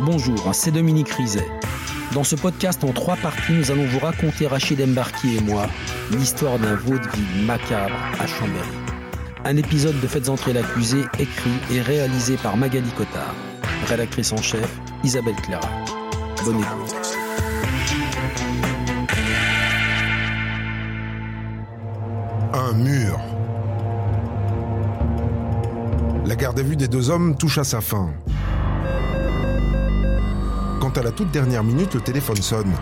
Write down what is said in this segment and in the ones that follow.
Bonjour, c'est Dominique Rizet. Dans ce podcast en trois parties, nous allons vous raconter, Rachid Embarki et moi, l'histoire d'un vaudeville macabre à Chambéry. Un épisode de Faites entrer l'accusé, écrit et réalisé par Magali Cotard. Rédactrice en chef, Isabelle Clara. Bonne écoute. Un mur. La garde à vue des deux hommes touche à sa fin. Quand à la toute dernière minute, le téléphone sonne.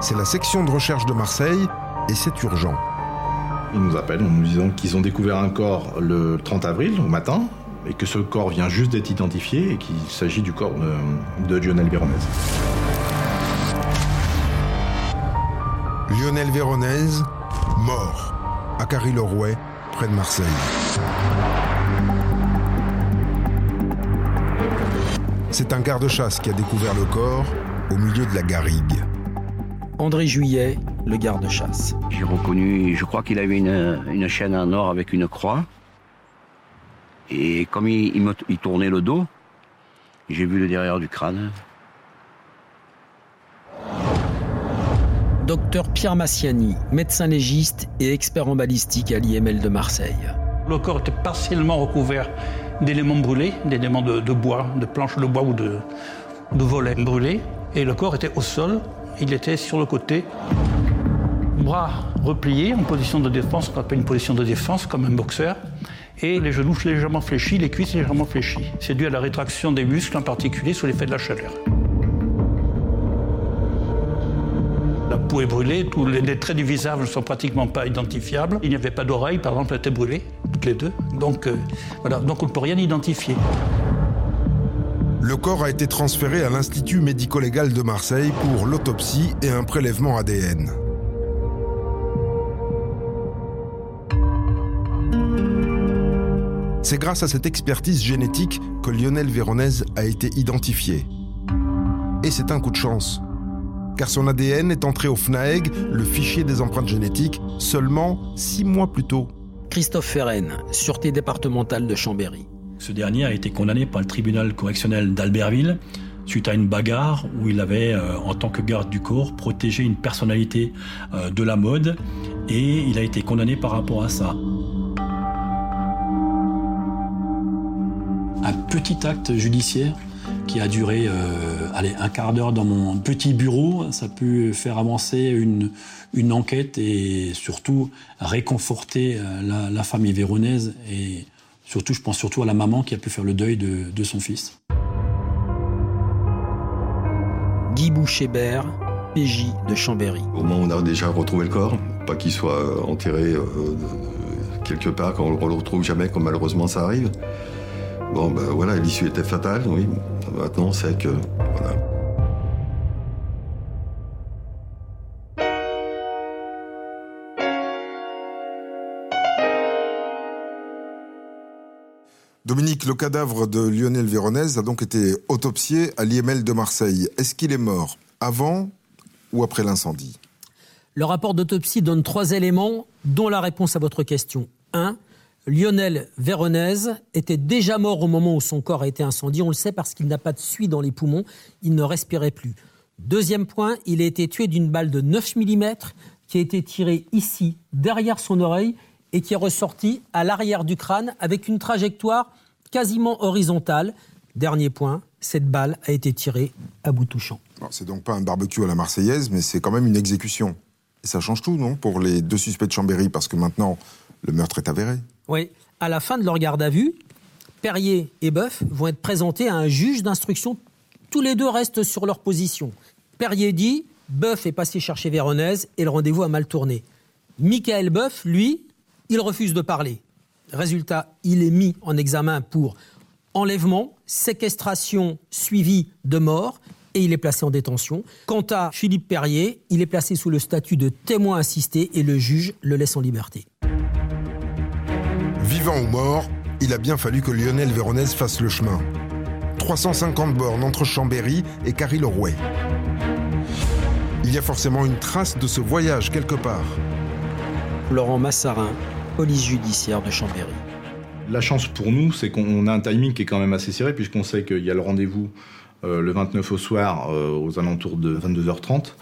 C'est la section de recherche de Marseille et c'est urgent. Ils nous appellent en nous disant qu'ils ont découvert un corps le 30 avril au matin et que ce corps vient juste d'être identifié et qu'il s'agit du corps de, de Lionel Véronèse. Lionel Véronèse, mort, à Carry-le-Rouet, près de Marseille. C'est un garde-chasse qui a découvert le corps au milieu de la garrigue. André Juillet, le garde-chasse. J'ai reconnu, je crois qu'il avait une, une, chaîne en or avec une croix. Et comme il, il, me, il tournait le dos, j'ai vu le derrière du crâne. Docteur Pierre Massiani, médecin légiste et expert en balistique à l'IML de Marseille. Le corps était partiellement recouvert d'éléments brûlés, d'éléments de, bois, de planches de bois ou de, de volets brûlés. Et le corps était au sol, il était sur le côté, bras repliés en position de défense, qu'on appelle une position de défense, comme un boxeur, et les genoux légèrement fléchis, les cuisses légèrement fléchies. C'est dû à la rétraction des muscles, en particulier sous l'effet de la chaleur. La peau est brûlée, tous les traits du visage ne sont pratiquement pas identifiables. Il n'y avait pas d'oreille, par exemple, elle était brûlée, euh. Donc on ne peut rien identifier. Le corps a été transféré à l'Institut médico-légal de Marseille pour l'autopsie et un prélèvement ADN. C'est grâce à cette expertise génétique que Lionel Véronèse a été identifié. Et c'est un coup de chance, car son ADN est entré au FNAEG, le fichier des empreintes génétiques, seulement six mois plus tôt. Christophe Ferren, Sûreté départementale de Chambéry. Ce dernier a été condamné par le tribunal correctionnel d'Albertville suite à une bagarre où il avait, euh, en tant que garde du corps, protégé une personnalité euh, de la mode et il a été condamné par rapport à ça. Un petit acte judiciaire? Qui a duré euh, allez, un quart d'heure dans mon petit bureau. Ça a pu faire avancer une, une enquête et surtout réconforter euh, la, la, famille véronaise et surtout, je pense surtout à la maman qui a pu faire le deuil de, de son fils. Guy Bouchébert, PJ de Chambéry. Au moins, on a déjà retrouvé le corps, pas qu'il soit enterré euh, quelque part, qu'on ne le retrouve jamais, comme malheureusement ça arrive. Bon, ben voilà, l'issue était fatale, oui. Maintenant, c'est que. Voilà. Dominique, le cadavre de Lionel Véronèse a donc été autopsié à l'IML de Marseille. Est-ce qu'il est mort avant ou après l'incendie? Le rapport d'autopsie donne trois éléments, dont la réponse à votre question. 1. Lionel Véronèse était déjà mort au moment où son corps a été incendié. On le sait parce qu'il n'a pas de suie dans les poumons. Il ne respirait plus. Deuxième point, il a été tué d'une balle de 9 mm qui a été tirée ici, derrière son oreille, et qui est ressortie à l'arrière du crâne avec une trajectoire quasiment horizontale. Dernier point, cette balle a été tirée à bout touchant. C'est donc pas un barbecue à la Marseillaise, mais c'est quand même une exécution. Et ça change tout, non, pour les deux suspects de Chambéry, parce que maintenant, le meurtre est avéré. Oui, à la fin de leur garde à vue, Perrier et Boeuf vont être présentés à un juge d'instruction. Tous les deux restent sur leur position. Perrier dit Boeuf est passé chercher Véronèse et le rendez-vous a mal tourné. Michael Boeuf, lui, il refuse de parler. Résultat, il est mis en examen pour enlèvement, séquestration suivie de mort et il est placé en détention. Quant à Philippe Perrier, il est placé sous le statut de témoin assisté et le juge le laisse en liberté. Vivant ou mort, il a bien fallu que Lionel Véronèse fasse le chemin. 350 bornes entre Chambéry et Carry-le-Rouet. Il y a forcément une trace de ce voyage quelque part. Laurent Massarin, police judiciaire de Chambéry. La chance pour nous, c'est qu'on a un timing qui est quand même assez serré, puisqu'on sait qu'il y a le rendez-vous euh, le 29 au soir, euh, aux alentours de 22h30.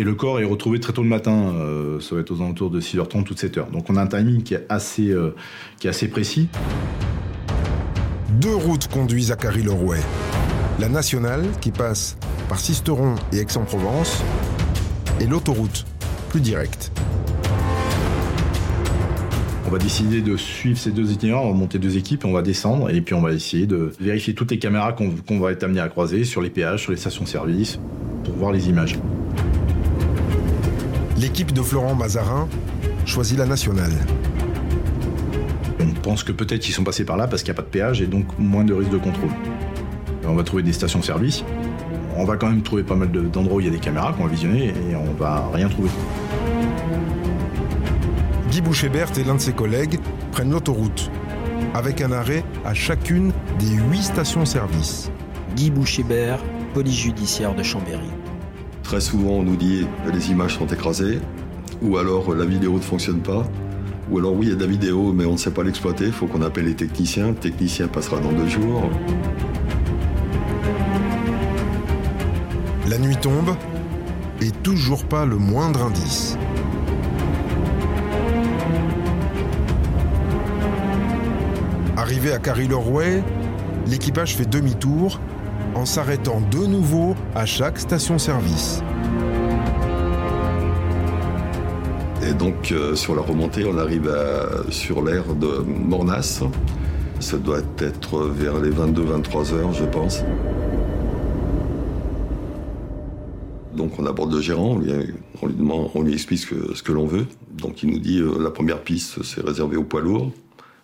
Et le corps est retrouvé très tôt le matin, euh, ça va être aux alentours de 6h30 ou 7h. Donc on a un timing qui est assez, qui est assez précis. Deux routes conduisent à Carry-le-Rouet. La nationale, qui passe par Sisteron et Aix-en-Provence, et l'autoroute, plus directe. On va décider de suivre ces deux itinéraires, on va monter deux équipes, on va descendre et puis on va essayer de vérifier toutes les caméras qu'on va être amené à croiser sur les péages, sur les stations-service, pour voir les images. L'équipe de Florent Mazarin choisit la nationale. On pense que peut-être qu'ils sont passés par là parce qu'il n'y a pas de péage et donc moins de risque de contrôle. On va trouver des stations-service. On va quand même trouver pas mal d'endroits où il y a des caméras qu'on va visionner et on va rien trouver. Guy Bouchébert et l'un de ses collègues prennent l'autoroute, avec un arrêt à chacune des huit stations-service. Guy Bouchébert, police judiciaire de Chambéry. Très souvent, on nous dit que les images sont écrasées, ou alors la vidéo ne fonctionne pas, ou alors oui, il y a de la vidéo, mais on ne sait pas l'exploiter, il faut qu'on appelle les techniciens, le technicien passera dans deux jours. La nuit tombe, et toujours pas le moindre indice. Arrivé à Carry-le-Rouet, l'équipage fait demi-tour en s'arrêtant de nouveau à chaque station-service. Et donc euh, sur la remontée, on arrive sur l'air de Mornas. Ça doit être vers les 22-23 heures, je pense. Donc on aborde le gérant, on lui, demande, on lui explique ce que, l'on veut. Donc il nous dit euh, la première piste c'est réservé aux poids lourds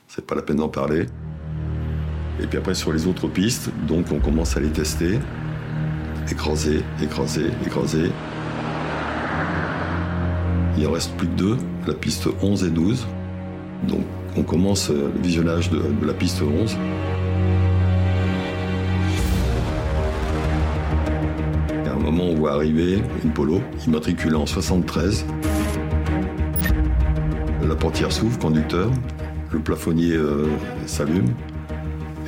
c'est pas la peine d'en parler. Et puis après, sur les autres pistes, donc on commence à les tester. Écraser, écraser, écraser. Il en reste plus que deux, la piste 11 et 12. Donc on commence le visionnage de, la piste 11. Et à un moment, on voit arriver une polo immatriculée en 73. La portière s'ouvre, conducteur, le plafonnier euh, s'allume.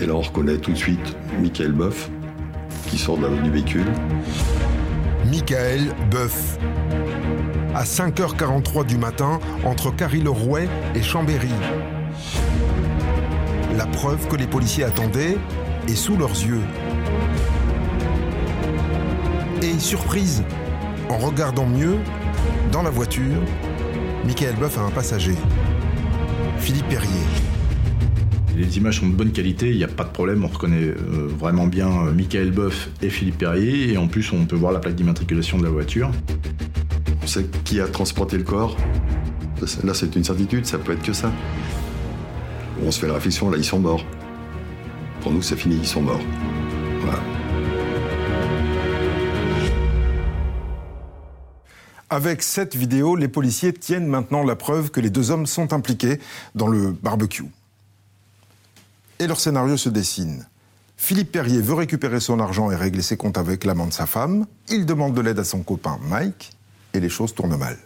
Et là, on reconnaît tout de suite Michael Boeuf qui sort de du véhicule. Michael Boeuf. À 5h43 du matin, entre Carry-le-Rouet et Chambéry. La preuve que les policiers attendaient est sous leurs yeux. Et surprise, en regardant mieux, dans la voiture, Michael Boeuf a un passager. Philippe Perrier. Les images sont de bonne qualité, il n'y a pas de problème, on reconnaît euh, vraiment bien euh, Michael Boeuf et Philippe Perrier, et en plus on peut voir la plaque d'immatriculation de la voiture. On sait qui a transporté le corps. Là c'est une certitude, ça peut être que ça. On se fait la réflexion, là ils sont morts. Pour nous c'est fini, ils sont morts. Voilà. Avec cette vidéo, les policiers tiennent maintenant la preuve que les deux hommes sont impliqués dans le barbecue. Et leur scénario se dessine. Philippe Perrier veut récupérer son argent et régler ses comptes avec l'amant de sa femme. Il demande de l'aide à son copain Mike et les choses tournent mal.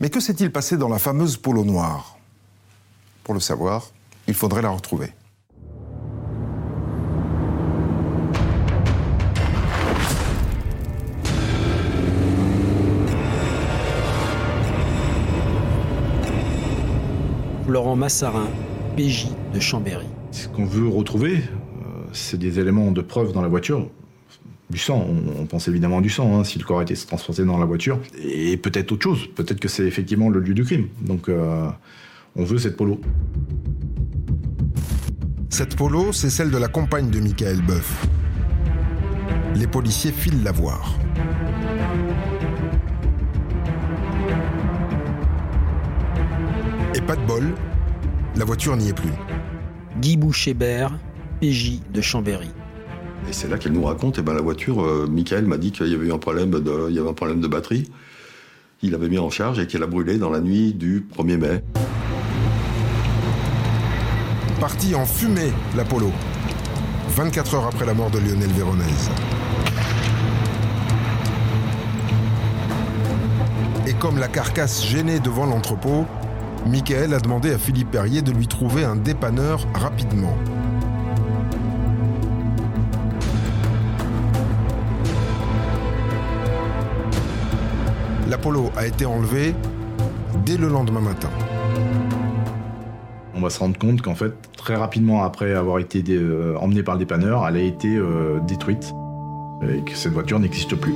Mais que s'est-il passé dans la fameuse polo noire? Pour le savoir, il faudrait la retrouver. Laurent Massarin, PJ de Chambéry. Ce qu'on veut retrouver, euh, c'est des éléments de preuve dans la voiture. Du sang, on, pense évidemment du sang, hein, si le corps a été transporté dans la voiture. Et peut-être autre chose, peut-être que c'est effectivement le lieu du crime. Donc euh, on veut cette polo. Cette polo, c'est celle de la compagne de Michael Boeuf. Les policiers filent la voir. Et pas de bol, la voiture n'y est plus. Guy Bouchébert, PJ de Chambéry. Et c'est là qu'elle nous raconte, eh ben, la voiture, euh, Michael m'a dit qu'il y avait eu un problème de, il y avait un problème de batterie. Il l'avait mis en charge et qu'elle a brûlé dans la nuit du 1er mai. Parti en fumée, l'Apollo. 24 heures après la mort de Lionel Véronèse. Et comme la carcasse gênée devant l'entrepôt, Michael a demandé à Philippe Perrier de lui trouver un dépanneur rapidement. L'Apollo a été enlevé dès le lendemain matin. On va se rendre compte qu'en fait, très rapidement après avoir été euh, emmenée par le dépanneur, elle a été euh, détruite et que cette voiture n'existe plus.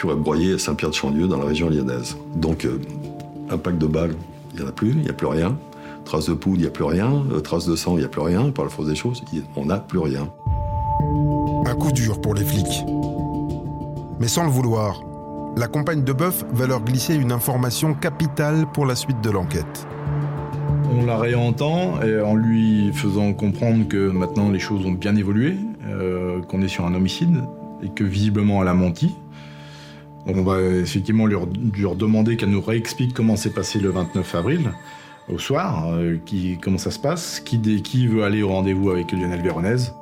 Voiture est broyée à Saint-Pierre-de-Chandieu dans la région lyonnaise. Donc, euh, impact de balle, il n'y en a plus, il n'y a plus rien. Trace de poudre, il n'y a plus rien. trace de sang, il n'y a plus rien. Par la force des choses, on n'a plus rien. Un coup dur pour les flics. Mais sans le vouloir, la compagne de Boeuf va leur glisser une information capitale pour la suite de l'enquête. On la réentend et en lui faisant comprendre que maintenant les choses ont bien évolué, euh, qu'on est sur un homicide et que visiblement elle a menti. On va effectivement lui, demander qu'elle nous réexplique comment s'est passé le 29 avril au soir, euh, qui, comment ça se passe, qui, qui veut aller au rendez-vous avec Lionel Véronèse.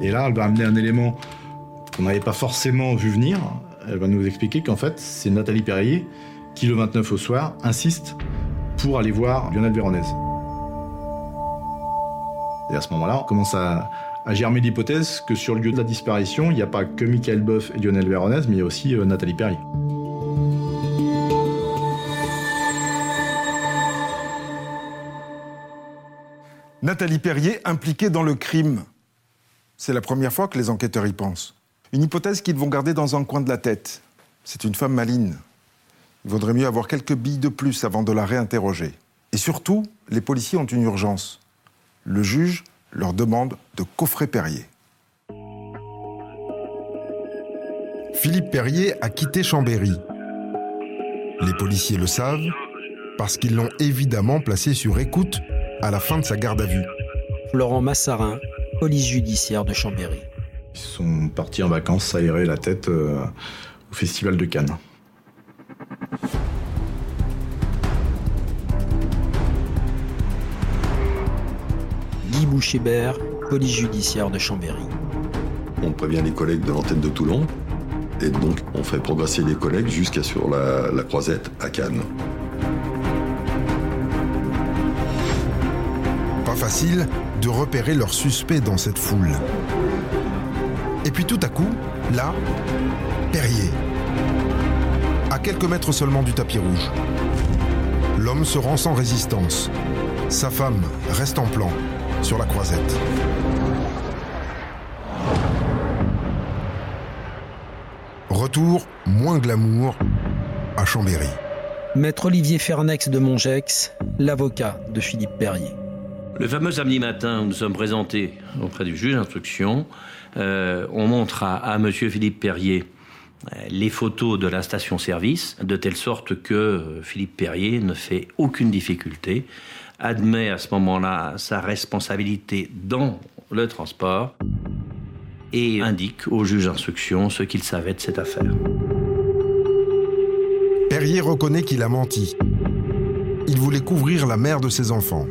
Et là, elle va amener un élément qu'on n'avait pas forcément vu venir. Elle va nous expliquer qu'en fait, c'est Nathalie Perrier qui, le 29 au soir, insiste pour aller voir Lionel Véronèse. Et à ce moment-là, on commence à, germer l'hypothèse que sur le lieu de la disparition, il n'y a pas que Michael Boeuf et Lionel Véronèse, mais il y a aussi euh, Nathalie Perrier. Nathalie Perrier impliquée dans le crime. C'est la première fois que les enquêteurs y pensent. Une hypothèse qu'ils vont garder dans un coin de la tête. C'est une femme maligne. Il vaudrait mieux avoir quelques billes de plus avant de la réinterroger. Et surtout, les policiers ont une urgence. Le juge leur demande de coffrer Perrier. Philippe Perrier a quitté Chambéry. Les policiers le savent parce qu'ils l'ont évidemment placé sur écoute à la fin de sa garde à vue. Laurent Massarin, police judiciaire de Chambéry. Ils sont partis en vacances s'aérer la tête euh, au Festival de Cannes. Guy Bouchébert, police judiciaire de Chambéry. On prévient les collègues de l'antenne de Toulon et donc on fait progresser les collègues jusqu'à sur la, la croisette à Cannes. Pas facile de repérer leurs suspects dans cette foule. Et puis tout à coup, là, Perrier. À quelques mètres seulement du tapis rouge. L'homme se rend sans résistance. Sa femme reste en plan, sur la croisette. Retour, moins glamour, à Chambéry. Maître Olivier Fernex de Mongex, l'avocat de Philippe Perrier. Le fameux samedi matin où nous sommes présentés auprès du juge d'instruction, euh, on montre à, à Monsieur Philippe Perrier euh, les photos de la station-service, de telle sorte que euh, Philippe Perrier ne fait aucune difficulté, admet à ce moment-là sa responsabilité dans le transport et indique au juge d'instruction ce qu'il savait de cette affaire. Perrier reconnaît qu'il a menti. Il voulait couvrir la mère de ses enfants.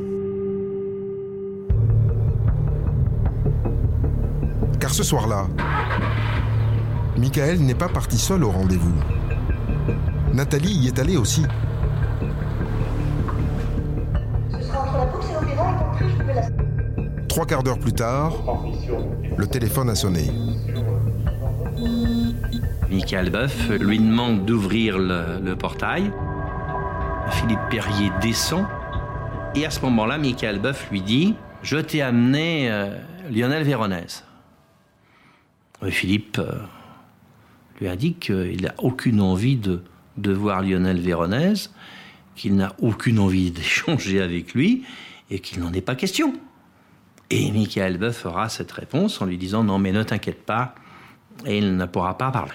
Car ce soir-là, Michael n'est pas parti seul au rendez-vous. Nathalie y est allée aussi. Trois quarts d'heure plus tard, le téléphone a sonné. Michael Boeuf lui demande d'ouvrir le, portail. Philippe Perrier descend. Et à ce moment-là, Michael Boeuf lui dit Je t'ai amené euh, Lionel Véronèse. Philippe euh, lui indique qu'il n'a aucune envie de, de voir Lionel Véronèse, qu'il n'a aucune envie d'échanger avec lui et qu'il n'en est pas question. Et Michael Boeuf fera cette réponse en lui disant non mais ne t'inquiète pas, et il ne pourra pas parler.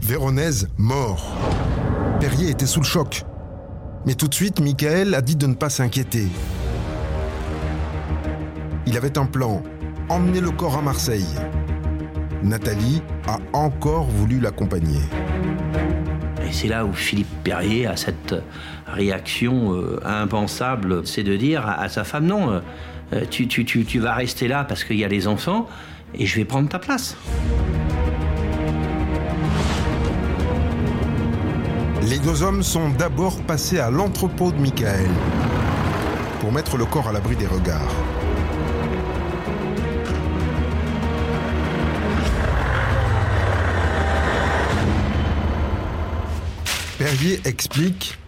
Véronèse mort. Perrier était sous le choc. Mais tout de suite, Michael a dit de ne pas s'inquiéter. Il avait un plan emmener le corps à Marseille. Nathalie a encore voulu l'accompagner. Et c'est là où Philippe Perrier a cette réaction euh, impensable, c'est de dire à, sa femme non, euh, tu, tu, tu, vas rester là parce qu'il y a les enfants, et je vais prendre ta place. Les deux hommes sont d'abord passés à l'entrepôt de Michael pour mettre le corps à l'abri des regards. Perrier explique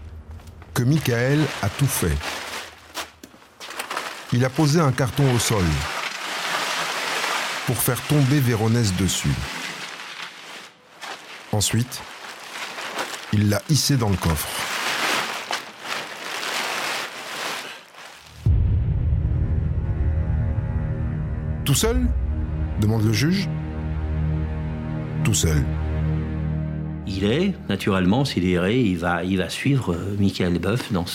que Michael a tout fait. Il a posé un carton au sol pour faire tomber Véronèse dessus. Ensuite, il l'a hissé dans le coffre. Tout seul? demande le juge. Tout seul. Il est, naturellement, sidéré, il va, il va suivre euh, Michael Boeuf dans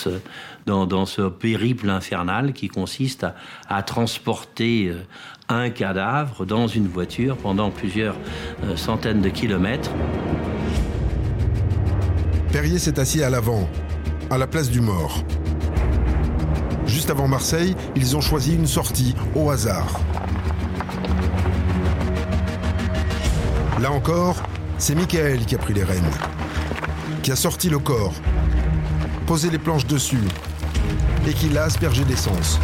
ce, périple infernal qui consiste à, à transporter euh, un cadavre dans une voiture pendant plusieurs euh, centaines de kilomètres. Perrier s'est assis à l'avant, à la place du mort. Juste avant Marseille, ils ont choisi une sortie au hasard. Là encore, c'est Michael qui a pris les rênes, qui a sorti le corps, posé les planches dessus et qui l'a aspergé d'essence.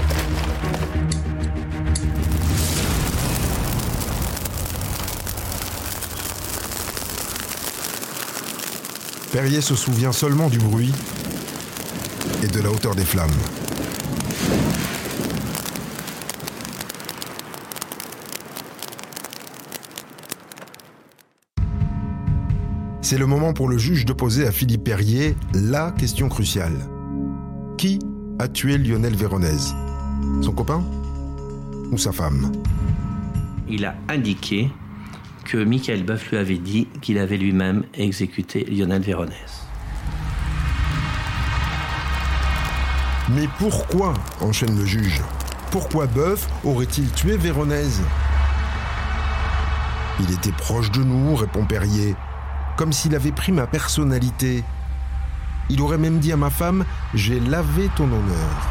Perrier se souvient seulement du bruit et de la hauteur des flammes. C'est le moment pour le juge de poser à Philippe Perrier la question cruciale. Qui a tué Lionel Véronèse? Son copain ou sa femme? Il a indiqué que Michael Boeuf lui avait dit qu'il avait lui-même exécuté Lionel Véronèse. Mais pourquoi enchaîne le juge. Pourquoi Boeuf aurait-il tué Véronèse? Il était proche de nous, répond Perrier, comme s'il avait pris ma personnalité. Il aurait même dit à ma femme J'ai lavé ton honneur.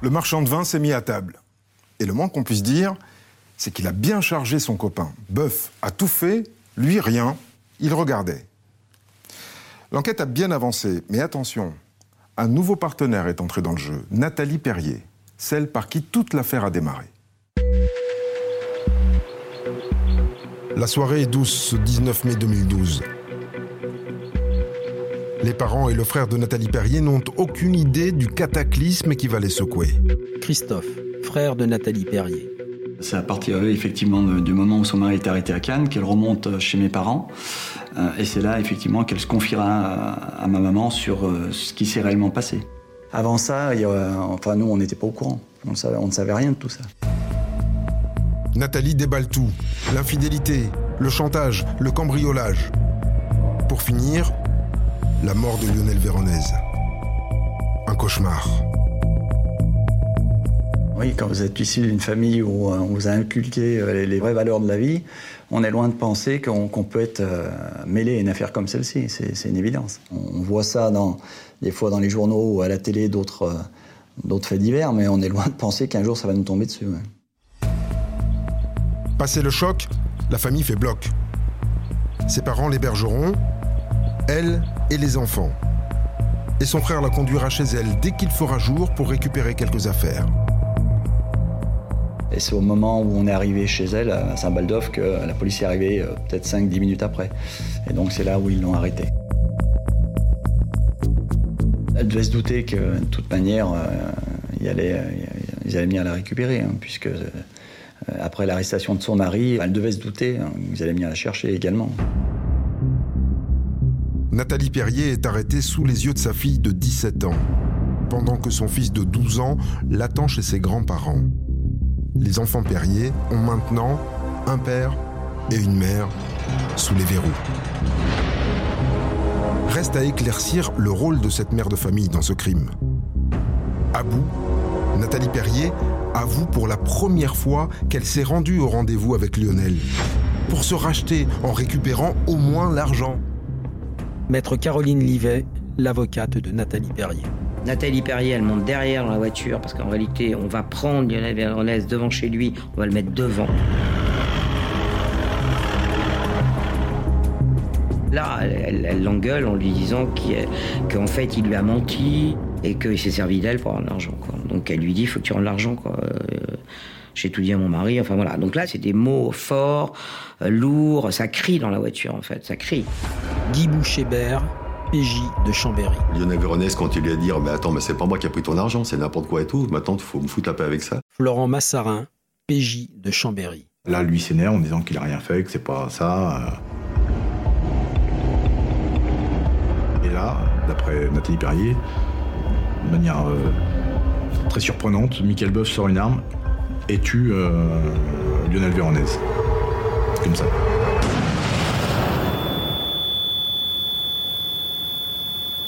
Le marchand de vin s'est mis à table. Et le moins qu'on puisse dire, c'est qu'il a bien chargé son copain. Boeuf a tout fait, lui rien, il regardait. L'enquête a bien avancé, mais attention, un nouveau partenaire est entré dans le jeu, Nathalie Perrier, celle par qui toute l'affaire a démarré. La soirée est douce ce 19 mai 2012. Les parents et le frère de Nathalie Perrier n'ont aucune idée du cataclysme qui va les secouer. Christophe, frère de Nathalie Perrier. C'est à partir effectivement du moment où son mari est arrêté à Cannes qu'elle remonte chez mes parents. Euh, et c'est là effectivement qu'elle se confiera à, ma maman sur euh, ce qui s'est réellement passé. Avant ça, enfin nous on n'était pas au courant. On ne savait rien de tout ça. Nathalie déballe tout. L'infidélité, le chantage, le cambriolage. Pour finir, la mort de Lionel Véronèse. Un cauchemar. Oui, quand vous êtes issu d'une famille où euh, on vous a inculqué euh, les vraies valeurs de la vie, on est loin de penser qu'on peut être euh, mêlé à une affaire comme celle-ci. C'est une évidence. On voit ça des fois dans les journaux ou à la télé, d'autres faits divers, mais on est loin de penser qu'un jour ça va nous tomber dessus. Passé le choc, la famille fait bloc. Ses parents l'hébergeront, elle et les enfants. Et son frère la conduira chez elle dès qu'il fera jour pour récupérer quelques affaires. Et c'est au moment où on est arrivé chez elle, à Saint-Baldoff, que la police est arrivée euh, peut-être 5-10 minutes après. Et donc c'est là où ils l'ont arrêtée. Elle devait se douter que, de toute manière, euh, ils allaient, venir la récupérer, hein, puisque euh, après l'arrestation de son mari, elle devait se douter hein, qu'ils allaient venir la chercher également. Nathalie Perrier est arrêtée sous les yeux de sa fille de 17 ans, pendant que son fils de 12 ans l'attend chez ses grands-parents les enfants Perrier ont maintenant un père et une mère sous les verrous. Reste à éclaircir le rôle de cette mère de famille dans ce crime. À bout, Nathalie Perrier avoue pour la première fois qu'elle s'est rendue au rendez-vous avec Lionel pour se racheter en récupérant au moins l'argent. Maître Caroline Livet, l'avocate de Nathalie Perrier. Nathalie Perrier, elle monte derrière dans la voiture parce qu'en réalité, on va prendre Lionel Véronèse devant chez lui, on va le mettre devant. Là, elle l'engueule en lui disant qu'en fait, il lui a menti et qu'il s'est servi d'elle pour avoir de l'argent. Donc elle lui dit, il faut que tu rendes l'argent. Euh, j'ai tout dit à mon mari. Enfin voilà. Donc là, c'est des mots forts, euh, lourds. Ça crie dans la voiture, en fait. Ça crie. Guy Bouchébert, PJ de Chambéry. Lionel Véronèse, quand il lui a dit Mais attends, mais c'est pas moi qui a pris ton argent, c'est n'importe quoi et tout. Maintenant, il faut me foutre la paix avec ça. Florent Massarin, PJ de Chambéry. Là, lui s'énerve en disant qu'il a rien fait, que c'est pas ça. Euh. Et là, d'après Nathalie Perrier, de manière euh, très surprenante, Michael Boeuf sort une arme et tue euh, Lionel Véronèse. Comme ça.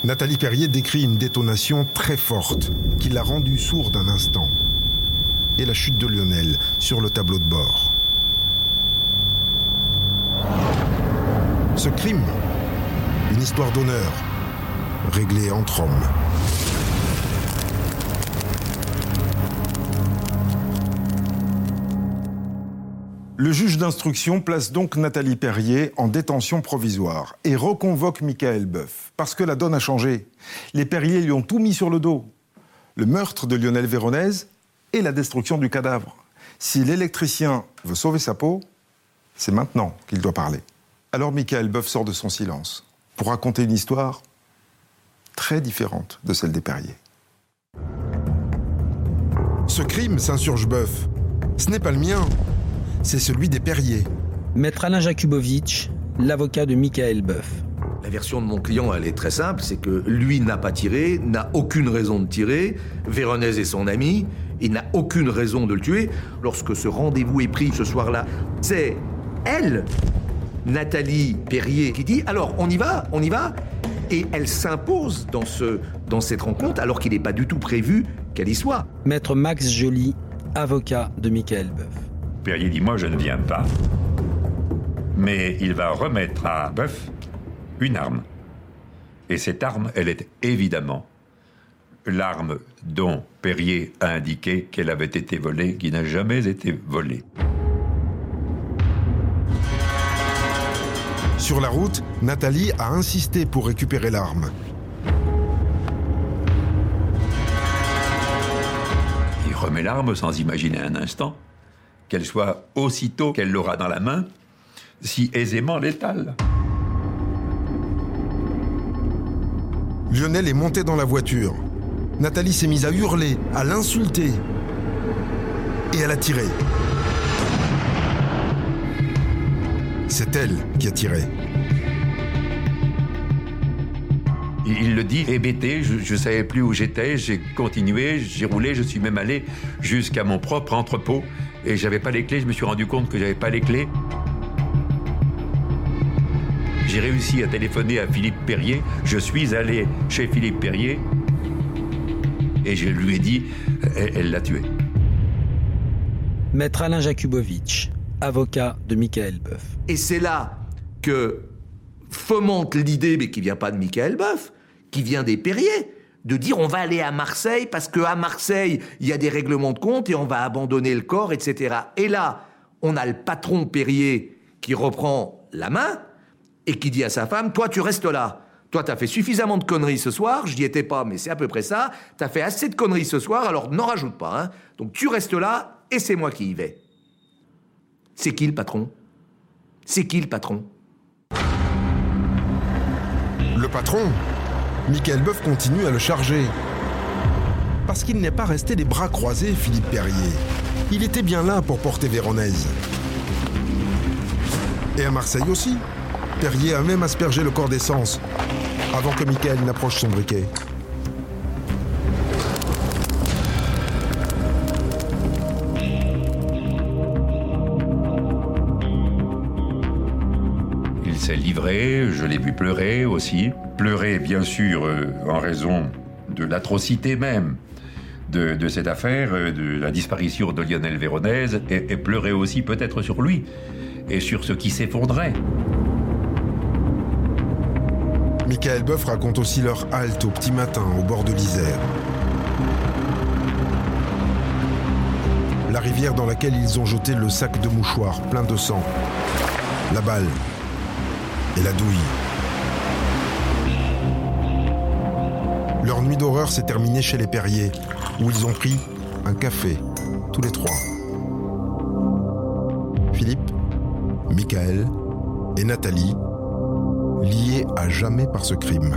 Nathalie Perrier décrit une détonation très forte qui l'a rendu sourd d'un instant. Et la chute de Lionel sur le tableau de bord. Ce crime, une histoire d'honneur, réglée entre hommes. Le juge d'instruction place donc Nathalie Perrier en détention provisoire et reconvoque Michael Boeuf, parce que la donne a changé. Les Perrier lui ont tout mis sur le dos. Le meurtre de Lionel Véronèse et la destruction du cadavre. Si l'électricien veut sauver sa peau, c'est maintenant qu'il doit parler. Alors Michael Boeuf sort de son silence pour raconter une histoire très différente de celle des Perrier. Ce crime, s'insurge Boeuf, ce n'est pas le mien c'est celui des Perriers. Maître Alain Jakubowicz, l'avocat de Michael Boeuf. La version de mon client, elle est très simple, c'est que lui n'a pas tiré, n'a aucune raison de tirer, Véronèse est son ami, il n'a aucune raison de le tuer. Lorsque ce rendez-vous est pris ce soir-là, c'est elle, Nathalie Perrier, qui dit alors on y va, on y va, et elle s'impose dans, ce, dans cette rencontre alors qu'il n'est pas du tout prévu qu'elle y soit. Maître Max Joly, avocat de Michael Boeuf. Perrier dit Moi, je ne viens pas. Mais il va remettre à Bœuf une arme. Et cette arme, elle est évidemment l'arme dont Perrier a indiqué qu'elle avait été volée, qui n'a jamais été volée. Sur la route, Nathalie a insisté pour récupérer l'arme. Il remet l'arme sans imaginer un instant qu'elle soit aussitôt qu'elle l'aura dans la main, si aisément létale. Lionel est monté dans la voiture. Nathalie s'est mise à hurler, à l'insulter. Et elle a tiré. C'est elle qui a tiré. Il le dit, hébété, je ne savais plus où j'étais, j'ai continué, j'ai roulé, je suis même allé jusqu'à mon propre entrepôt et j'avais pas les clés, je me suis rendu compte que j'avais pas les clés. J'ai réussi à téléphoner à Philippe Perrier, je suis allé chez Philippe Perrier et je lui ai dit, elle l'a tué. Maître Alain Jakubowicz, avocat de Michael Boeuf. Et c'est là que fomente l'idée, mais qui vient pas de Michael Boeuf, qui vient des Perriers, de dire on va aller à Marseille parce qu'à Marseille, il y a des règlements de compte et on va abandonner le corps, etc. Et là, on a le patron Perrier qui reprend la main et qui dit à sa femme, toi tu restes là. Toi, t'as fait suffisamment de conneries ce soir, je n'y étais pas, mais c'est à peu près ça. T'as fait assez de conneries ce soir, alors n'en rajoute pas. Hein. Donc tu restes là, et c'est moi qui y vais. C'est qui le patron? C'est qui le patron? Le patron? Michael Boeuf continue à le charger. Parce qu'il n'est pas resté les bras croisés, Philippe Perrier. Il était bien là pour porter Véronèse. Et à Marseille aussi. Perrier a même aspergé le corps d'essence avant que Michael n'approche son briquet. Je l'ai vu pleurer aussi pleurer, bien sûr, euh, en raison de l'atrocité même de, cette affaire, euh, de la disparition de Lionel Véronèse, et, pleurer aussi peut-être sur lui et sur ce qui s'effondrait. Michael Boeuf raconte aussi leur halte au petit matin au bord de l'Isère. La rivière dans laquelle ils ont jeté le sac de mouchoirs plein de sang, la balle et la douille. Leur nuit d'horreur s'est terminée chez les Perriers, où ils ont pris un café, tous les trois. Philippe, Michael et Nathalie, liés à jamais par ce crime.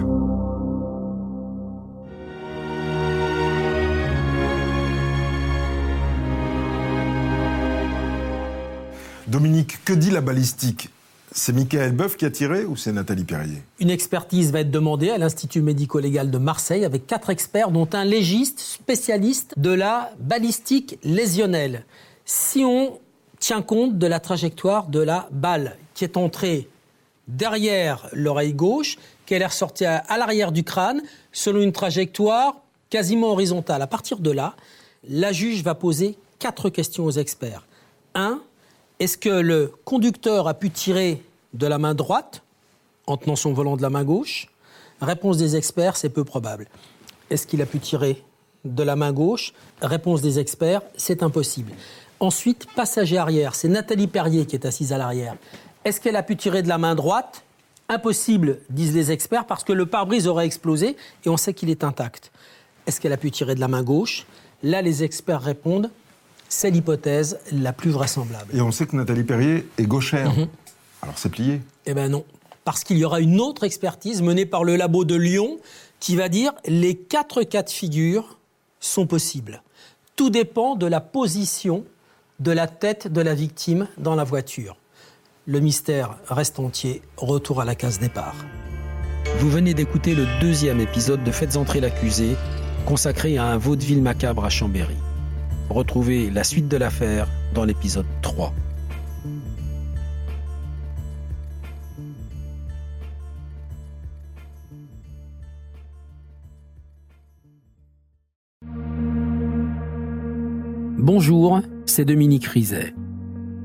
Dominique, que dit la balistique? C'est Michael Boeuf qui a tiré ou c'est Nathalie Perrier? Une expertise va être demandée à l'Institut médico-légal de Marseille avec quatre experts, dont un légiste spécialiste de la balistique lésionnelle. Si on tient compte de la trajectoire de la balle qui est entrée derrière l'oreille gauche, qu'elle est ressortie à, l'arrière du crâne, selon une trajectoire quasiment horizontale. À partir de là, la juge va poser quatre questions aux experts. Est-ce que le conducteur a pu tirer de la main droite en tenant son volant de la main gauche? Réponse des experts, c'est peu probable. Est-ce qu'il a pu tirer de la main gauche? Réponse des experts, c'est impossible. Ensuite, passager arrière, c'est Nathalie Perrier qui est assise à l'arrière. Est-ce qu'elle a pu tirer de la main droite? Impossible, disent les experts, parce que le pare-brise aurait explosé et on sait qu'il est intact. Est-ce qu'elle a pu tirer de la main gauche? Là, les experts répondent c'est l'hypothèse la plus vraisemblable. Et on sait que Nathalie Perrier est gauchère. Mhm. Alors c'est plié. Eh bien non, parce qu'il y aura une autre expertise menée par le labo de Lyon qui va dire les quatre cas de figure sont possibles. Tout dépend de la position de la tête de la victime dans la voiture. Le mystère reste entier. Retour à la case départ. Vous venez d'écouter le deuxième épisode de Faites entrer l'accusé, consacré à un vaudeville macabre à Chambéry. Retrouvez la suite de l'affaire dans l'épisode 3. Bonjour, c'est Dominique Rizet.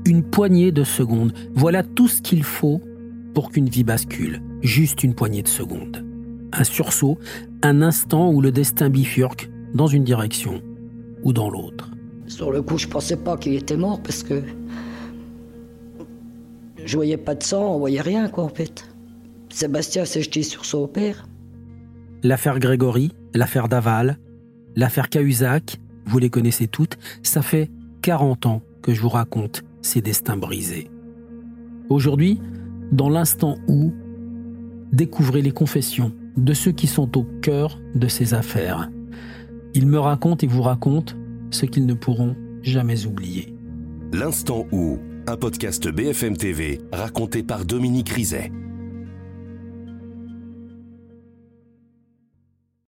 Une poignée de secondes, voilà tout ce qu'il faut pour qu'une vie bascule. Juste une poignée de secondes. Un sursaut, un instant où le destin bifurque dans une direction ou dans l'autre. Sur le coup, je pensais pas qu'il était mort parce que je voyais pas de sang, on voyait rien quoi en fait. Sébastien s'est jeté sur son père. L'affaire Grégory, l'affaire Daval, l'affaire Cahuzac, vous les connaissez toutes, ça fait 40 ans que je vous raconte ces destins brisés. Aujourd'hui, dans l'instant où, découvrez les confessions de ceux qui sont au cœur de ces affaires. Ils me racontent et vous racontent ce qu'ils ne pourront jamais oublier. L'instant où, un podcast BFM TV raconté par Dominique Rizet.